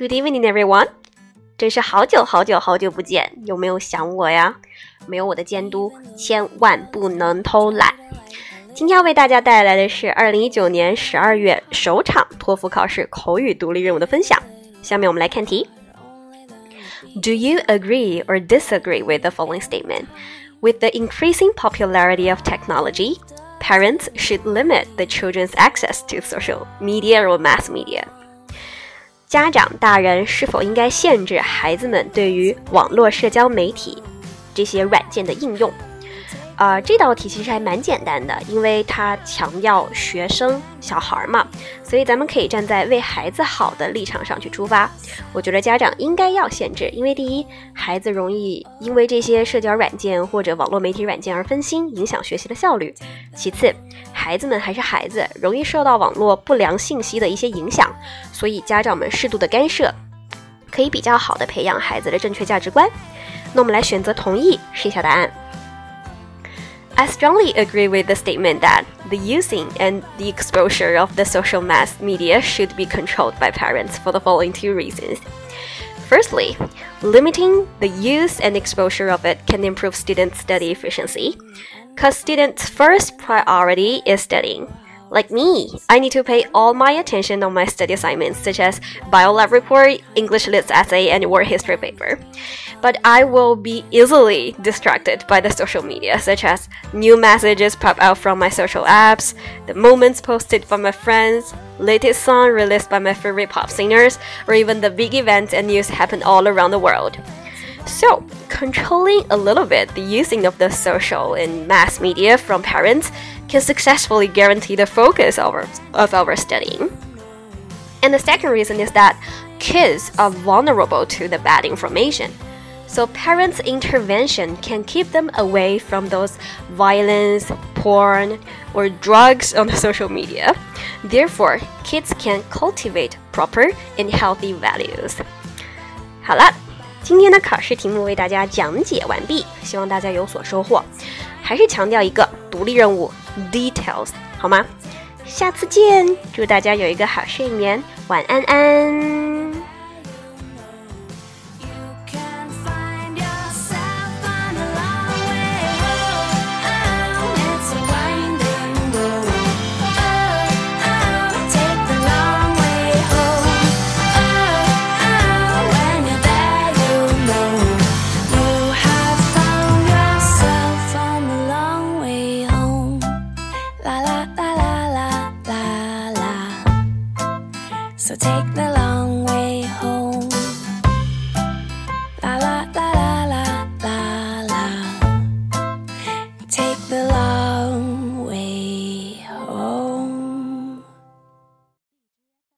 Good evening, everyone. 真是好久好久好久不见，有没有想我呀？没有我的监督，千万不能偷懒。今天要为大家带来的是二零一九年十二月首场托福考试口语独立任务的分享。下面我们来看题。Do you agree or disagree with the following statement? With the increasing popularity of technology, parents should limit the children's access to social media or mass media. 家长大人是否应该限制孩子们对于网络社交媒体这些软件的应用？啊，这道题其实还蛮简单的，因为它强调学生小孩儿嘛，所以咱们可以站在为孩子好的立场上去出发。我觉得家长应该要限制，因为第一，孩子容易因为这些社交软件或者网络媒体软件而分心，影响学习的效率；其次，孩子们还是孩子，容易受到网络不良信息的一些影响，所以家长们适度的干涉，可以比较好的培养孩子的正确价值观。那我们来选择同意，试一下答案。I strongly agree with the statement that the using and the exposure of the social mass media should be controlled by parents for the following two reasons. Firstly, limiting the use and exposure of it can improve students' study efficiency, because students' first priority is studying. Like me, I need to pay all my attention on my study assignments, such as bio lab report, English lit essay, and world history paper. But I will be easily distracted by the social media, such as new messages pop out from my social apps, the moments posted by my friends, latest song released by my favorite pop singers, or even the big events and news happen all around the world. So, controlling a little bit the using of the social and mass media from parents can successfully guarantee the focus of our, of our studying. And the second reason is that kids are vulnerable to the bad information. So parents' intervention can keep them away from those violence, porn, or drugs on the social media. Therefore, kids can cultivate proper and healthy values. 好了，今天的考试题目为大家讲解完毕，希望大家有所收获。还是强调一个独立任务 details 好吗？下次见，祝大家有一个好睡眠，晚安安。So take